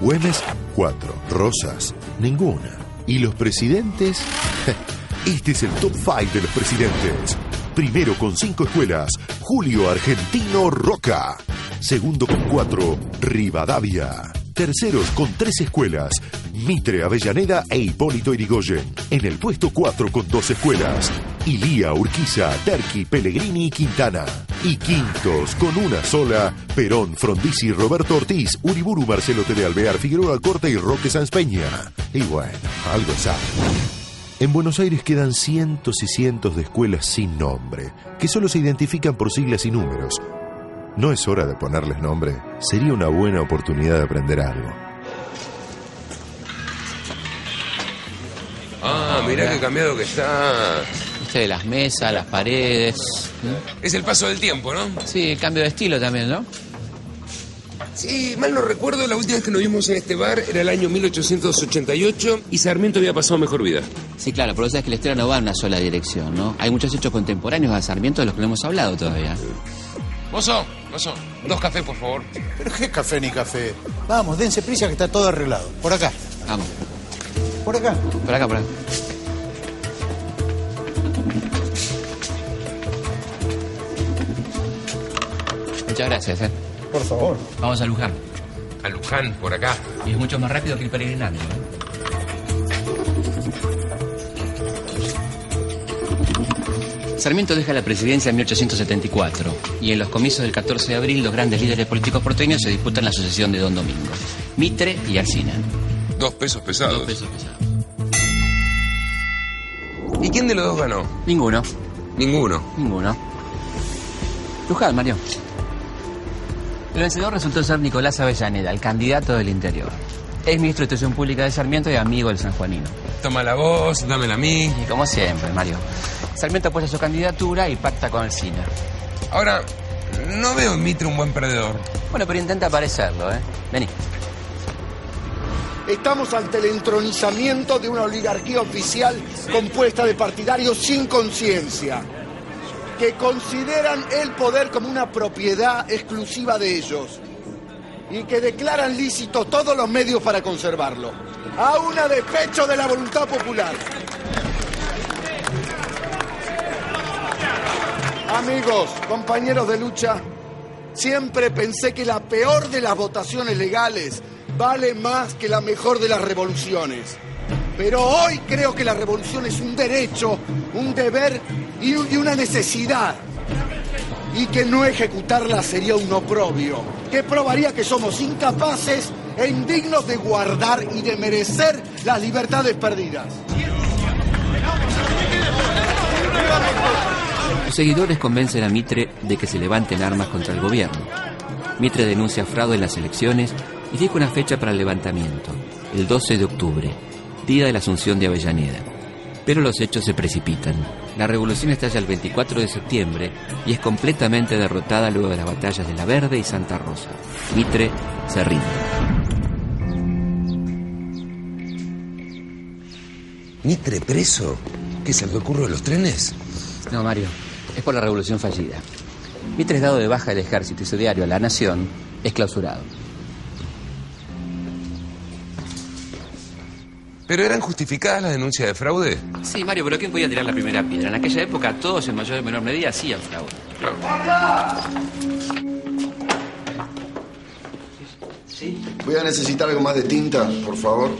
[SPEAKER 17] Güemes, cuatro. Rosas, ninguna. ¿Y los presidentes? Este es el top 5 de los presidentes. Primero con cinco escuelas, Julio Argentino Roca. Segundo con cuatro, Rivadavia. Terceros con tres escuelas, Mitre Avellaneda e Hipólito Irigoyen. En el puesto 4 con dos escuelas, Ilía, Urquiza, Terqui, Pellegrini y Quintana. Y quintos con una sola, Perón, Frondizi, Roberto Ortiz, Uriburu, Marcelo Tede Alvear, Figueroa Corte y Roque Sanz Peña. Y bueno, algo sabe. En Buenos Aires quedan cientos y cientos de escuelas sin nombre, que solo se identifican por siglas y números. ¿No es hora de ponerles nombre? Sería una buena oportunidad de aprender algo.
[SPEAKER 11] Ah, mirá qué cambiado que está.
[SPEAKER 5] Este de las mesas, las paredes.
[SPEAKER 11] Es el paso del tiempo, ¿no?
[SPEAKER 5] Sí, el cambio de estilo también, ¿no?
[SPEAKER 11] Sí, mal no recuerdo, la última vez que nos vimos en este bar era el año 1888 y Sarmiento había pasado mejor vida.
[SPEAKER 5] Sí, claro, pero sabes que la historia no va en una sola dirección, ¿no? Hay muchos hechos contemporáneos a Sarmiento de los que no hemos hablado todavía.
[SPEAKER 11] Mozo, mozo, dos cafés, por favor.
[SPEAKER 2] Pero qué café ni café. Vamos, dense prisa que está todo arreglado. Por acá.
[SPEAKER 5] Vamos.
[SPEAKER 2] Por acá.
[SPEAKER 5] Por acá, por acá. Muchas gracias, ¿eh?
[SPEAKER 2] Por favor.
[SPEAKER 5] Vamos a Luján.
[SPEAKER 11] A Luján, por acá.
[SPEAKER 5] Y es mucho más rápido que el peregrinaje. ¿eh? Sarmiento deja la presidencia en 1874 y en los comicios del 14 de abril los grandes líderes políticos porteños se disputan la sucesión de Don Domingo, Mitre y Alsina.
[SPEAKER 11] Dos pesos pesados.
[SPEAKER 5] Dos pesos pesados.
[SPEAKER 11] ¿Y quién de los dos ganó?
[SPEAKER 5] Ninguno.
[SPEAKER 11] Ninguno.
[SPEAKER 5] Ninguno. Luján, Mario. El vencedor resultó ser Nicolás Avellaneda, el candidato del interior. Es ministro de Instrucción Pública de Sarmiento y amigo del sanjuanino.
[SPEAKER 11] toma la voz, dámela a mí.
[SPEAKER 5] Y como siempre, Mario. Sarmiento apoya su candidatura y pacta con el cine.
[SPEAKER 11] Ahora, no veo en Mitre un buen perdedor.
[SPEAKER 5] Bueno, pero intenta parecerlo, ¿eh? Vení.
[SPEAKER 3] Estamos ante el entronizamiento de una oligarquía oficial compuesta de partidarios sin conciencia, que consideran el poder como una propiedad exclusiva de ellos y que declaran lícito todos los medios para conservarlo, a despecho de la voluntad popular. Amigos, compañeros de lucha, siempre pensé que la peor de las votaciones legales vale más que la mejor de las revoluciones. Pero hoy creo que la revolución es un derecho, un deber y, y una necesidad. Y que no ejecutarla sería un oprobio, que probaría que somos incapaces e indignos de guardar y de merecer las libertades perdidas.
[SPEAKER 5] Sus seguidores convencen a Mitre de que se levanten armas contra el gobierno. Mitre denuncia fraude en las elecciones y fija una fecha para el levantamiento, el 12 de octubre, día de la Asunción de Avellaneda. Pero los hechos se precipitan. La revolución estalla el 24 de septiembre y es completamente derrotada luego de las batallas de La Verde y Santa Rosa. Mitre se rinde.
[SPEAKER 11] ¿Mitre preso? ¿Qué es el que ocurre de los trenes?
[SPEAKER 5] No, Mario, es por la revolución fallida. Mitre es dado de baja del ejército y su diario La Nación es clausurado.
[SPEAKER 11] ¿Pero eran justificadas las denuncias de fraude?
[SPEAKER 5] Sí, Mario, pero ¿quién podía tirar la primera piedra? En aquella época todos en mayor o menor medida hacían fraude.
[SPEAKER 7] ¿Sí? Voy a necesitar algo más de tinta, por favor.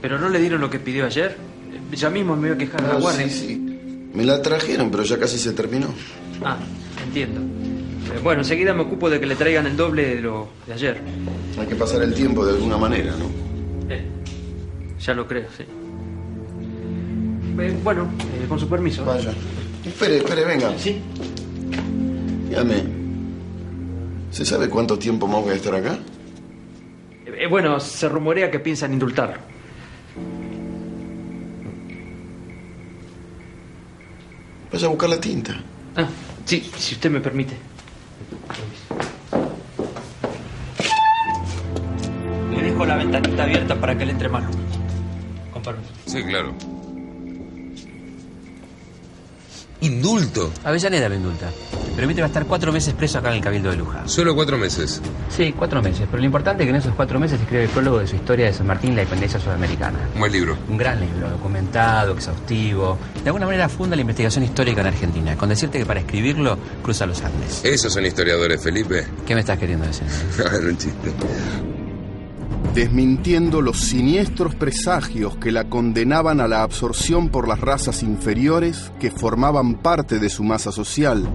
[SPEAKER 21] ¿Pero no le dieron lo que pidió ayer? Ya mismo me voy a quejar de la
[SPEAKER 7] Ah,
[SPEAKER 21] guardia.
[SPEAKER 7] sí, sí. Me la trajeron, pero ya casi se terminó.
[SPEAKER 21] Ah, entiendo. Eh, bueno, enseguida me ocupo de que le traigan el doble de lo de ayer.
[SPEAKER 7] Hay que pasar el tiempo de alguna manera, ¿no?
[SPEAKER 21] Ya lo creo, sí. Eh, bueno, eh, con su permiso.
[SPEAKER 7] Vaya. Espere, espere, venga.
[SPEAKER 21] Sí.
[SPEAKER 7] Dígame. ¿Se sabe cuánto tiempo más voy a estar acá?
[SPEAKER 21] Eh, bueno, se rumorea que piensan indultar.
[SPEAKER 7] Vaya a buscar la tinta.
[SPEAKER 21] Ah, sí, si usted me permite. Le dejo la ventanita abierta para que le entre más luz. Con permiso.
[SPEAKER 11] Sí, claro. Indulto.
[SPEAKER 5] Avellaneda lo indulta. Pero Mitre va a estar cuatro meses preso acá en el Cabildo de Luján.
[SPEAKER 11] Solo cuatro meses.
[SPEAKER 5] Sí, cuatro meses. Pero lo importante es que en esos cuatro meses escribe el prólogo de su historia de San Martín y la independencia sudamericana.
[SPEAKER 11] Un buen libro.
[SPEAKER 5] Un gran libro, documentado, exhaustivo. De alguna manera funda la investigación histórica en Argentina, con decirte que para escribirlo cruza los Andes.
[SPEAKER 11] Esos son historiadores, Felipe.
[SPEAKER 5] ¿Qué me estás queriendo decir?
[SPEAKER 11] Era un chiste.
[SPEAKER 3] Desmintiendo los siniestros presagios que la condenaban a la absorción por las razas inferiores que formaban parte de su masa social.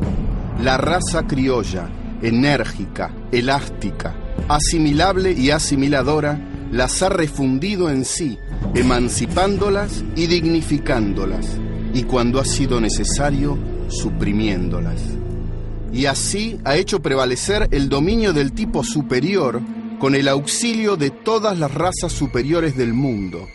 [SPEAKER 3] La raza criolla, enérgica, elástica, asimilable y asimiladora, las ha refundido en sí, emancipándolas y dignificándolas, y cuando ha sido necesario, suprimiéndolas. Y así ha hecho prevalecer el dominio del tipo superior con el auxilio de todas las razas superiores del mundo,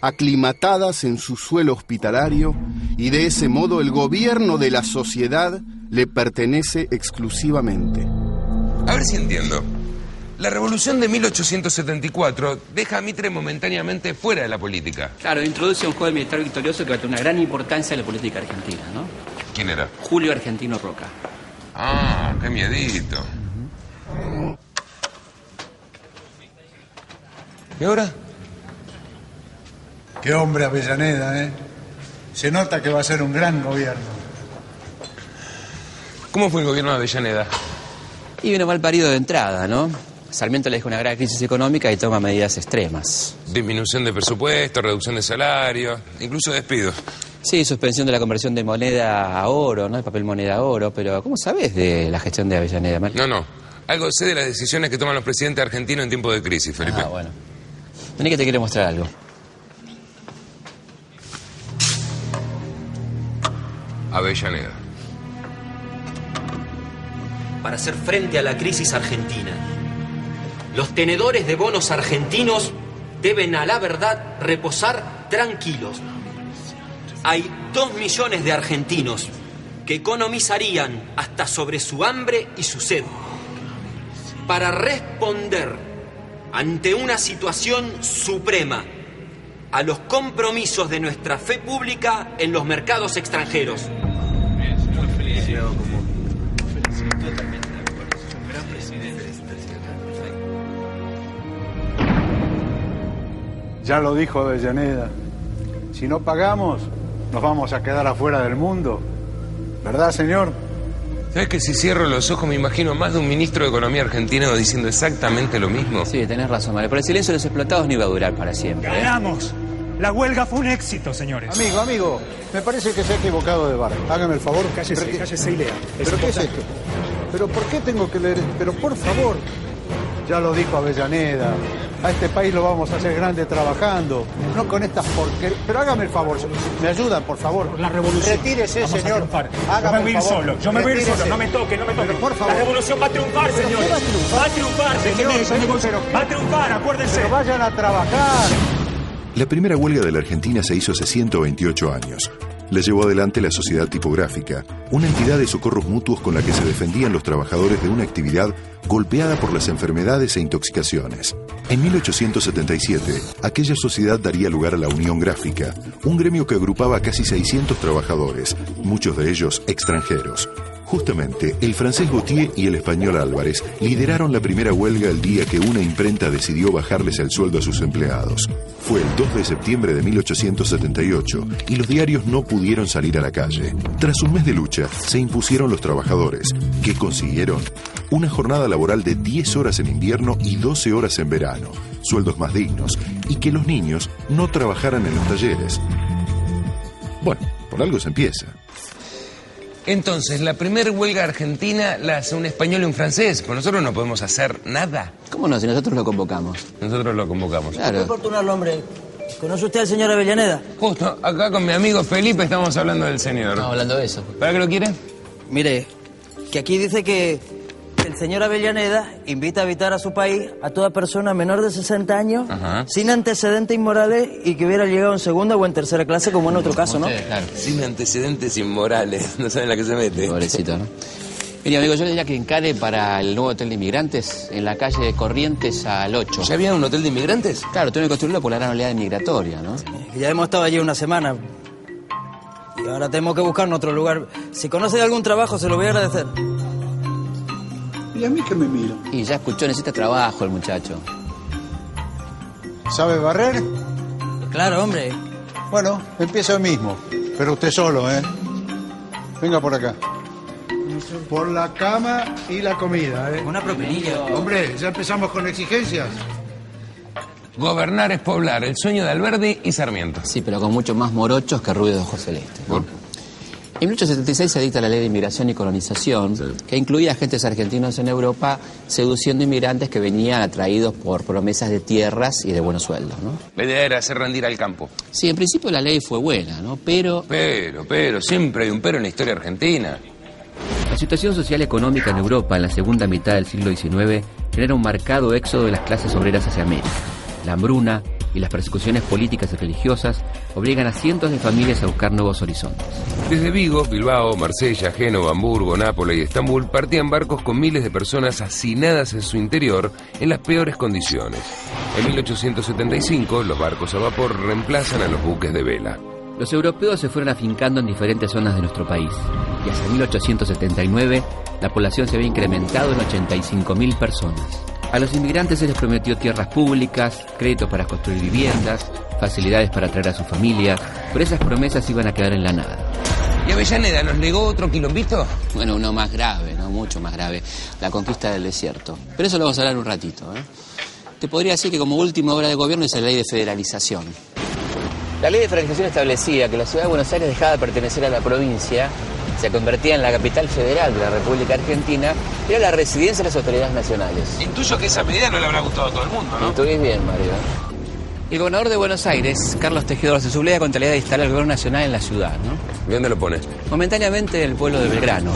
[SPEAKER 3] aclimatadas en su suelo hospitalario, y de ese modo el gobierno de la sociedad le pertenece exclusivamente.
[SPEAKER 11] A ver si entiendo. La revolución de 1874 deja a Mitre momentáneamente fuera de la política.
[SPEAKER 5] Claro, introduce a un joven militar victorioso que va a tener una gran importancia en la política argentina, ¿no?
[SPEAKER 11] ¿Quién era?
[SPEAKER 5] Julio Argentino Roca.
[SPEAKER 11] Ah, qué miedito. ¿Y ahora?
[SPEAKER 2] Qué hombre Avellaneda, ¿eh? Se nota que va a ser un gran gobierno.
[SPEAKER 11] ¿Cómo fue el gobierno de Avellaneda?
[SPEAKER 5] Y vino mal parido de entrada, ¿no? Sarmiento le deja una grave crisis económica y toma medidas extremas.
[SPEAKER 11] Disminución de presupuesto, reducción de salario, incluso despidos.
[SPEAKER 5] Sí, suspensión de la conversión de moneda a oro, ¿no? De papel moneda a oro, pero ¿cómo sabes de la gestión de Avellaneda, Mar-
[SPEAKER 11] No, no. Algo sé de las decisiones que toman los presidentes argentinos en tiempo de crisis, Felipe.
[SPEAKER 5] Ah, bueno. Vení que te quiero mostrar algo.
[SPEAKER 11] Avellaneda.
[SPEAKER 22] para hacer frente a la crisis argentina. Los tenedores de bonos argentinos deben a la verdad reposar tranquilos. Hay dos millones de argentinos que economizarían hasta sobre su hambre y su sed para responder ante una situación suprema a los compromisos de nuestra fe pública en los mercados extranjeros.
[SPEAKER 2] Ya lo dijo Avellaneda. Si no pagamos, nos vamos a quedar afuera del mundo. ¿Verdad, señor?
[SPEAKER 11] ¿Sabes que si cierro los ojos me imagino más de un ministro de Economía argentino diciendo exactamente lo mismo?
[SPEAKER 5] Sí, tenés razón, Mario. Pero el silencio de los explotados no iba a durar para siempre. ¿eh?
[SPEAKER 13] ¡Ganamos! La huelga fue un éxito, señores.
[SPEAKER 2] Amigo, amigo, me parece que se ha equivocado de bar. Hágame el favor.
[SPEAKER 13] Cállese, cállese y lea. Es
[SPEAKER 2] ¿Pero qué es esto? ¿Pero por qué tengo que leer? Pero por favor. Ya lo dijo Avellaneda. A este país lo vamos a hacer grande trabajando, no con estas porquerías. Pero hágame el favor, me ayudan, por favor.
[SPEAKER 13] La revolución.
[SPEAKER 2] Retírese,
[SPEAKER 13] Vamos a
[SPEAKER 2] señor. Hágame
[SPEAKER 13] yo me voy a
[SPEAKER 2] el
[SPEAKER 13] ir
[SPEAKER 2] favor.
[SPEAKER 13] solo. Yo me voy a ir solo. No me toque, no me toque.
[SPEAKER 2] Pero por favor.
[SPEAKER 13] La revolución va a triunfar,
[SPEAKER 2] ¿Pero
[SPEAKER 13] señores.
[SPEAKER 2] qué va a triunfar?
[SPEAKER 13] Va a triunfar,
[SPEAKER 2] Señor,
[SPEAKER 13] Va a triunfar, acuérdense.
[SPEAKER 2] Pero vayan a trabajar.
[SPEAKER 17] La primera huelga de la Argentina se hizo hace 128 años. La llevó adelante la Sociedad Tipográfica, una entidad de socorros mutuos con la que se defendían los trabajadores de una actividad golpeada por las enfermedades e intoxicaciones. En 1877, aquella sociedad daría lugar a la Unión Gráfica, un gremio que agrupaba a casi 600 trabajadores, muchos de ellos extranjeros. Justamente, el francés Gautier y el español Álvarez lideraron la primera huelga el día que una imprenta decidió bajarles el sueldo a sus empleados. Fue el 2 de septiembre de 1878 y los diarios no pudieron salir a la calle. Tras un mes de lucha, se impusieron los trabajadores, que consiguieron una jornada laboral de 10 horas en invierno y 12 horas en verano, sueldos más dignos, y que los niños no trabajaran en los talleres. Bueno, por algo se empieza.
[SPEAKER 11] Entonces, la primera huelga argentina la hace un español y un francés. Pues nosotros no podemos hacer nada.
[SPEAKER 5] ¿Cómo no? Si nosotros lo convocamos.
[SPEAKER 11] Nosotros lo convocamos.
[SPEAKER 5] Claro.
[SPEAKER 12] oportunarlo, hombre. ¿Conoce usted al señor Avellaneda?
[SPEAKER 11] Justo, acá con mi amigo Felipe estamos hablando del señor.
[SPEAKER 5] Estamos hablando de eso.
[SPEAKER 11] ¿Para qué lo quiere?
[SPEAKER 12] Mire, que aquí dice que señor Avellaneda invita a habitar a su país a toda persona menor de 60 años,
[SPEAKER 11] Ajá.
[SPEAKER 12] sin antecedentes inmorales y que hubiera llegado en segunda o en tercera clase, como en nuestro caso, ¿no?
[SPEAKER 11] Sin antecedentes inmorales. No saben la que se mete.
[SPEAKER 5] Pobrecito, ¿no? Mire, amigo, yo le diría que encare para el nuevo hotel de inmigrantes en la calle de Corrientes al 8.
[SPEAKER 11] ¿Ya había un hotel de inmigrantes?
[SPEAKER 5] Claro, tiene que construirlo por la gran oleada migratoria, ¿no?
[SPEAKER 12] Ya hemos estado allí una semana. Y ahora tenemos que buscar otro lugar. Si conoce de algún trabajo, se lo voy a agradecer.
[SPEAKER 2] ¿Y a mí que me miro?
[SPEAKER 5] Y ya escuchó, necesita trabajo el muchacho.
[SPEAKER 2] ¿Sabe barrer?
[SPEAKER 12] Claro, hombre.
[SPEAKER 2] Bueno, empieza hoy mismo. Pero usted solo, ¿eh? Venga por acá. Por la cama y la comida, ¿eh?
[SPEAKER 12] Una propinilla.
[SPEAKER 2] Hombre, ya empezamos con exigencias.
[SPEAKER 11] Gobernar es poblar, el sueño de Alberdi y Sarmiento.
[SPEAKER 5] Sí, pero con mucho más morochos que ruido de ojos celeste. ¿no? En 1876 se dicta la ley de inmigración y colonización, que incluía agentes argentinos en Europa seduciendo inmigrantes que venían atraídos por promesas de tierras y de buenos sueldos, ¿no?
[SPEAKER 11] La idea era hacer rendir al campo.
[SPEAKER 5] Sí, en principio la ley fue buena, ¿no? Pero
[SPEAKER 11] Pero, pero, siempre hay un pero en la historia argentina.
[SPEAKER 5] La situación social y económica en Europa en la segunda mitad del siglo XIX genera un marcado éxodo de las clases obreras hacia América. La hambruna y las persecuciones políticas y religiosas obligan a cientos de familias a buscar nuevos horizontes.
[SPEAKER 1] Desde Vigo, Bilbao, Marsella, Génova, Hamburgo, Nápoles y Estambul partían barcos con miles de personas hacinadas en su interior en las peores condiciones. En 1875, los barcos a vapor reemplazan a los buques de vela.
[SPEAKER 5] Los europeos se fueron afincando en diferentes zonas de nuestro país y hasta 1879 la población se había incrementado en 85.000 personas. A los inmigrantes se les prometió tierras públicas, créditos para construir viviendas, facilidades para traer a sus familias, pero esas promesas iban a quedar en la nada.
[SPEAKER 11] ¿Y Avellaneda nos legó otro quilombito?
[SPEAKER 5] Bueno, uno más grave, ¿no? Mucho más grave. La conquista del desierto. Pero eso lo vamos a hablar un ratito, ¿eh? Te podría decir que como última obra de gobierno es la ley de federalización. La ley de federalización establecía que la ciudad de Buenos Aires dejaba de pertenecer a la provincia, se convertía en la capital federal de la República Argentina, y era la residencia de las autoridades nacionales.
[SPEAKER 11] Intuyo que esa medida no le habrá gustado a todo el mundo, ¿no?
[SPEAKER 5] Intuís bien, Mario. El gobernador de Buenos Aires, Carlos Tejedor, se subleva con talidad de instalar el gobierno nacional en la ciudad, ¿no?
[SPEAKER 11] ¿Y dónde lo pone?
[SPEAKER 5] Momentáneamente en el pueblo de Belgrano,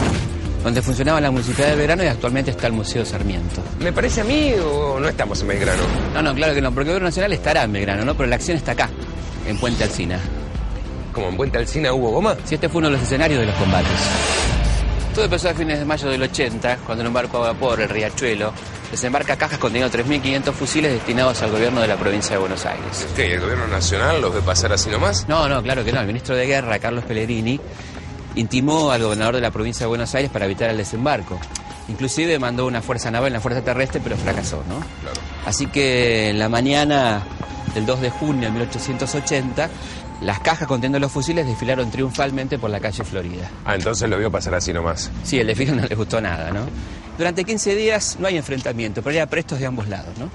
[SPEAKER 5] donde funcionaba la Municipalidad de Belgrano y actualmente está el Museo Sarmiento.
[SPEAKER 11] ¿Me parece a mí o no estamos en Belgrano?
[SPEAKER 5] No, no, claro que no, porque el gobierno nacional estará en Belgrano, ¿no? Pero la acción está acá. en Puente Alsina.
[SPEAKER 11] ¿Como en Puente Alsina hubo goma?
[SPEAKER 5] Sí, este fue uno de los escenarios de los combates. Todo empezó a fines de mayo del 80, cuando en un barco a vapor, el Riachuelo, desembarca cajas conteniendo 3.500 fusiles destinados al gobierno de la provincia de Buenos Aires.
[SPEAKER 11] ¿Qué? ¿Y el gobierno nacional los ve pasar así nomás?
[SPEAKER 5] No, no, claro que no. El ministro de Guerra, Carlos Pellegrini, intimó al gobernador de la provincia de Buenos Aires para evitar el desembarco. Inclusive mandó una fuerza naval, una fuerza terrestre, pero fracasó, ¿no?
[SPEAKER 11] Claro.
[SPEAKER 5] Así que en la mañana del 2 de junio de 1880, las cajas conteniendo los fusiles desfilaron triunfalmente por la calle Florida.
[SPEAKER 11] Ah, entonces lo vio pasar así nomás.
[SPEAKER 5] Sí, el desfile no les gustó nada, ¿no? Durante 15 días no hay enfrentamiento, pero hay aprestos de ambos lados, ¿no?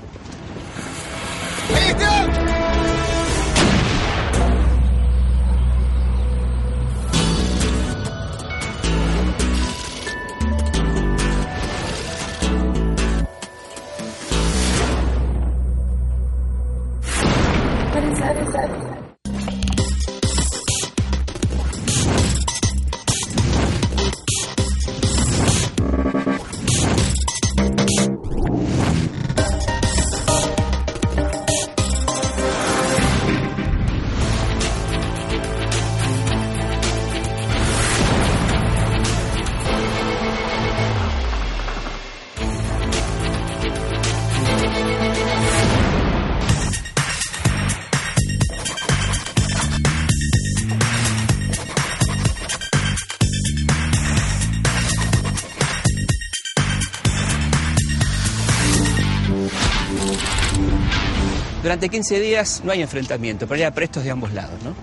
[SPEAKER 5] Durante 15 días no hay enfrentamiento, pero hay aprestos de ambos lados, ¿no?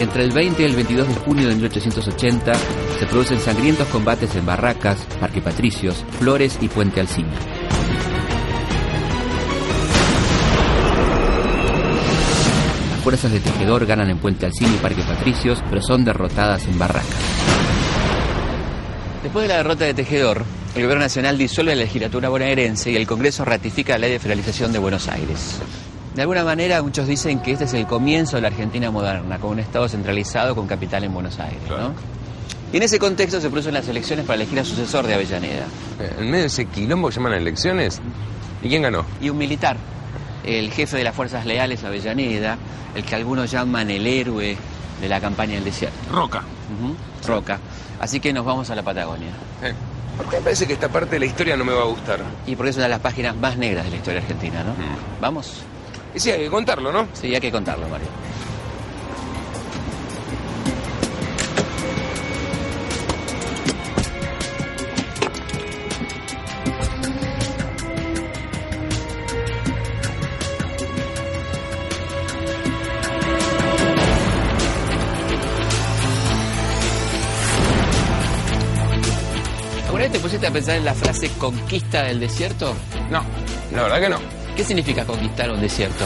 [SPEAKER 5] Entre el 20 y el 22 de junio de 1880 se producen sangrientos combates en Barracas, Parque Patricios, Flores y Puente Alsina. Fuerzas de Tejedor ganan en Puente Alsina y Parque Patricios, pero son derrotadas en Barracas. Después de la derrota de Tejedor, el Gobierno Nacional disuelve la legislatura bonaerense y el Congreso ratifica la ley de federalización de Buenos Aires. De alguna manera, muchos dicen que este es el comienzo de la Argentina moderna, con un Estado centralizado con capital en Buenos Aires. ¿no? Y en ese contexto se producen las elecciones para elegir al sucesor de Avellaneda.
[SPEAKER 11] Eh, En medio de ese quilombo que llaman elecciones. ¿Y quién ganó?
[SPEAKER 5] Y un militar, el jefe de las Fuerzas Leales, Avellaneda, el que algunos llaman el héroe de la campaña del desierto.
[SPEAKER 11] Roca.
[SPEAKER 5] Roca. Así que nos vamos a la Patagonia.
[SPEAKER 11] Eh, Me parece que esta parte de la historia no me va a gustar.
[SPEAKER 5] Y porque es una de las páginas más negras de la historia argentina, ¿no?
[SPEAKER 11] Mm.
[SPEAKER 5] ¿Vamos?
[SPEAKER 11] Y sí, hay que contarlo, ¿no?
[SPEAKER 5] Sí, hay que contarlo, Mario. Pensar en la frase conquista del desierto?
[SPEAKER 11] No, la verdad que no.
[SPEAKER 5] ¿Qué significa conquistar un desierto?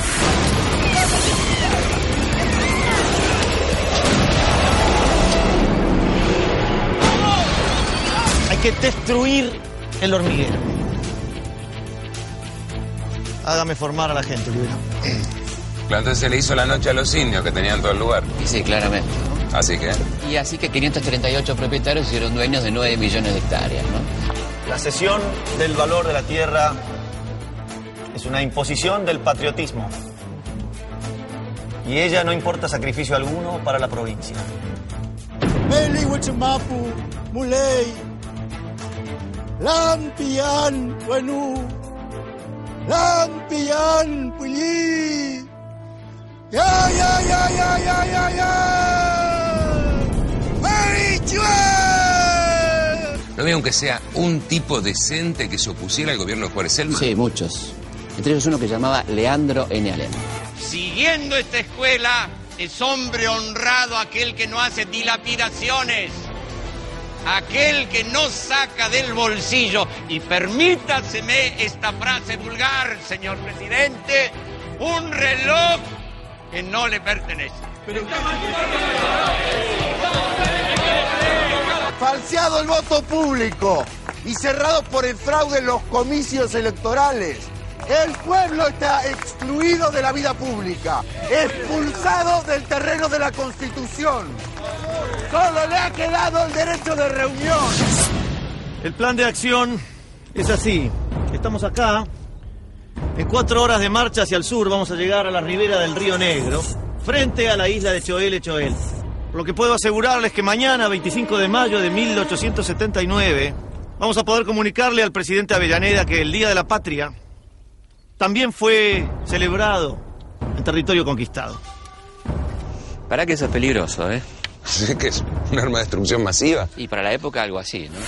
[SPEAKER 23] Hay que destruir el hormiguero. Hágame formar a la gente, Luis.
[SPEAKER 11] Claro, entonces se le hizo la noche a los indios que tenían todo el lugar.
[SPEAKER 5] Y sí, claramente.
[SPEAKER 11] Así que.
[SPEAKER 5] Y así que 538 propietarios hicieron dueños de 9 millones de hectáreas, ¿no?
[SPEAKER 23] La cesión del valor de la tierra es una imposición del patriotismo. Y ella no importa sacrificio alguno para la provincia.
[SPEAKER 24] Ya, ya, ya, ya, ya, ya.
[SPEAKER 11] ¿No había aunque sea un tipo decente que se opusiera al gobierno de Juárez Selma?
[SPEAKER 5] Sí, muchos. Entre ellos uno que llamaba Leandro N. Alem.
[SPEAKER 25] Siguiendo esta escuela, es hombre honrado aquel que no hace dilapidaciones, aquel que no saca del bolsillo. Y permítaseme esta frase vulgar, señor presidente, un reloj que no le pertenece.
[SPEAKER 24] Falseado el voto público y cerrado por el fraude en los comicios electorales. El pueblo está excluido de la vida pública, expulsado del terreno de la Constitución. Solo le ha quedado el derecho de reunión.
[SPEAKER 23] El plan de acción es así. Estamos acá. En cuatro horas de marcha hacia el sur vamos a llegar a la ribera del río Negro, frente a la isla de Choel Choel. Lo que puedo asegurarles que mañana, 25 de mayo de 1879, vamos a poder comunicarle al presidente Avellaneda que el Día de la Patria también fue celebrado en territorio conquistado.
[SPEAKER 5] Para que eso es peligroso, ¿eh?
[SPEAKER 11] que es un arma de destrucción masiva.
[SPEAKER 5] Y para la época algo así, ¿no?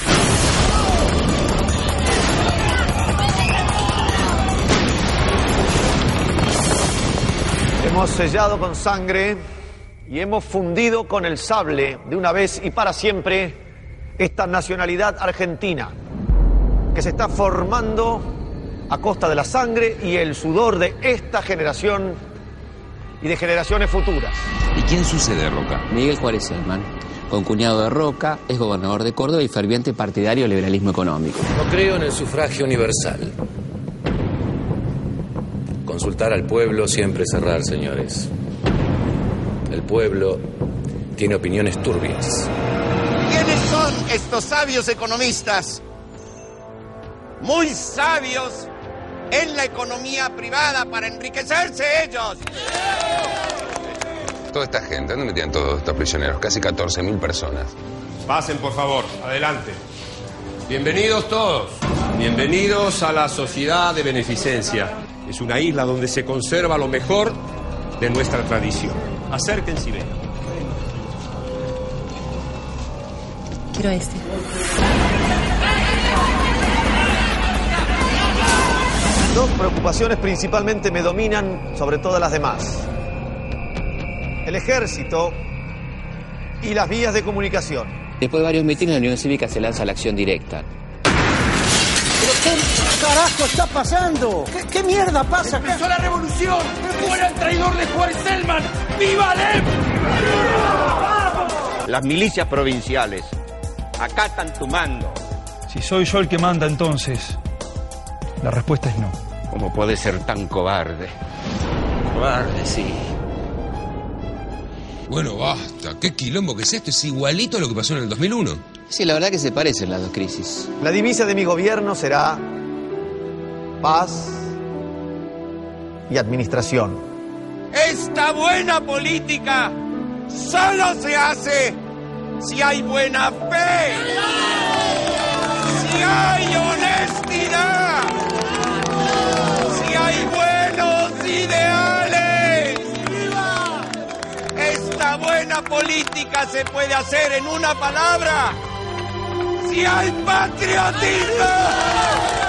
[SPEAKER 23] Hemos sellado con sangre y hemos fundido con el sable de una vez y para siempre esta nacionalidad argentina que se está formando a costa de la sangre y el sudor de esta generación y de generaciones futuras.
[SPEAKER 11] ¿Y quién sucede a Roca?
[SPEAKER 5] Miguel Juárez Selman, concuñado de Roca, es gobernador de Córdoba y ferviente partidario del liberalismo económico.
[SPEAKER 26] No creo en el sufragio universal. Consultar al pueblo siempre cerrar, señores. El pueblo tiene opiniones turbias.
[SPEAKER 25] ¿Quiénes son estos sabios economistas? Muy sabios en la economía privada para enriquecerse ellos.
[SPEAKER 11] Toda esta gente, ¿dónde metían todos estos prisioneros? Casi 14.000 personas.
[SPEAKER 13] Pasen, por favor, adelante. Bienvenidos todos. Bienvenidos a la Sociedad de Beneficencia. Es una isla donde se conserva lo mejor de nuestra tradición. Acérquense y ven.
[SPEAKER 20] Quiero este.
[SPEAKER 23] Dos preocupaciones principalmente me dominan sobre todas las demás. El ejército y las vías de comunicación.
[SPEAKER 5] Después de varios mítines, la Unión Cívica se lanza a la acción directa.
[SPEAKER 2] ¿Pero qué carajo está pasando? ¿Qué, qué mierda pasa acá?
[SPEAKER 25] ¡Empezó la revolución! ¡Fuera el traidor de Juárez Selman! ¡Viva Lev! Las milicias provinciales acatan tu mando.
[SPEAKER 27] Si soy yo el que manda, entonces la respuesta es no.
[SPEAKER 25] ¿Cómo puede ser tan cobarde?
[SPEAKER 5] Cobarde, sí.
[SPEAKER 11] Bueno, basta. Qué quilombo que es esto. Es igualito a lo que pasó en el 2001.
[SPEAKER 5] Sí, la verdad que se parecen las dos crisis.
[SPEAKER 23] La divisa de mi gobierno será paz y administración.
[SPEAKER 25] Esta buena política solo se hace si hay buena fe, si hay honestidad, si hay buenos ideales. Esta buena política se puede hacer en una palabra, si hay patriotismo.